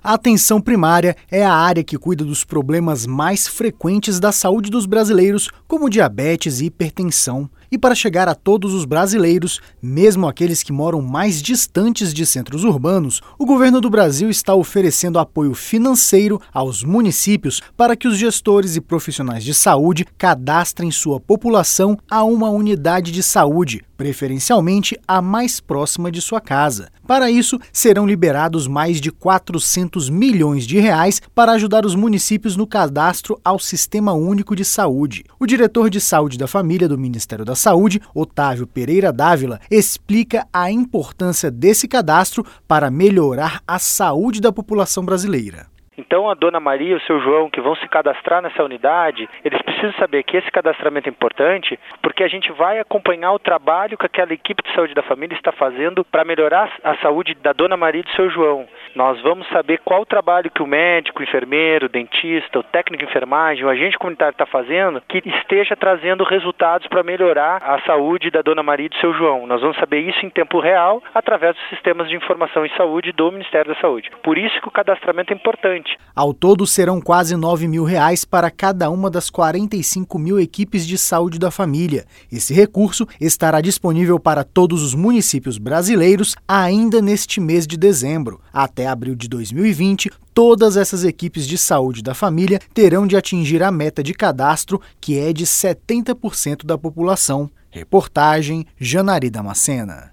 A atenção primária é a área que cuida dos problemas mais frequentes da saúde dos brasileiros, como diabetes e hipertensão. E para chegar a todos os brasileiros, mesmo aqueles que moram mais distantes de centros urbanos, o governo do Brasil está oferecendo apoio financeiro aos municípios para que os gestores e profissionais de saúde cadastrem sua população a uma unidade de saúde, preferencialmente a mais próxima de sua casa. Para isso, serão liberados mais de 400 milhões de reais para ajudar os municípios no cadastro ao Sistema Único de Saúde. O diretor de Saúde da Família do Ministério da Saúde, Otávio Pereira Dávila, explica a importância desse cadastro para melhorar a saúde da população brasileira. Então a dona Maria e o seu João que vão se cadastrar nessa unidade, eles precisam saber que esse cadastramento é importante, porque a gente vai acompanhar o trabalho que aquela equipe de saúde da família está fazendo para melhorar a saúde da dona Maria e do seu João. Nós vamos saber qual o trabalho que o médico, o enfermeiro, o dentista, o técnico de enfermagem, o agente comunitário está fazendo, que esteja trazendo resultados para melhorar a saúde da dona Maria e do seu João. Nós vamos saber isso em tempo real através dos sistemas de informação em saúde do Ministério da Saúde. Por isso que o cadastramento é importante. Ao todo, serão quase 9 mil reais para cada uma das 45 mil equipes de saúde da família. Esse recurso estará disponível para todos os municípios brasileiros ainda neste mês de dezembro. Até abril de 2020, todas essas equipes de saúde da família terão de atingir a meta de cadastro, que é de 70% da população. Reportagem Janari Damascena.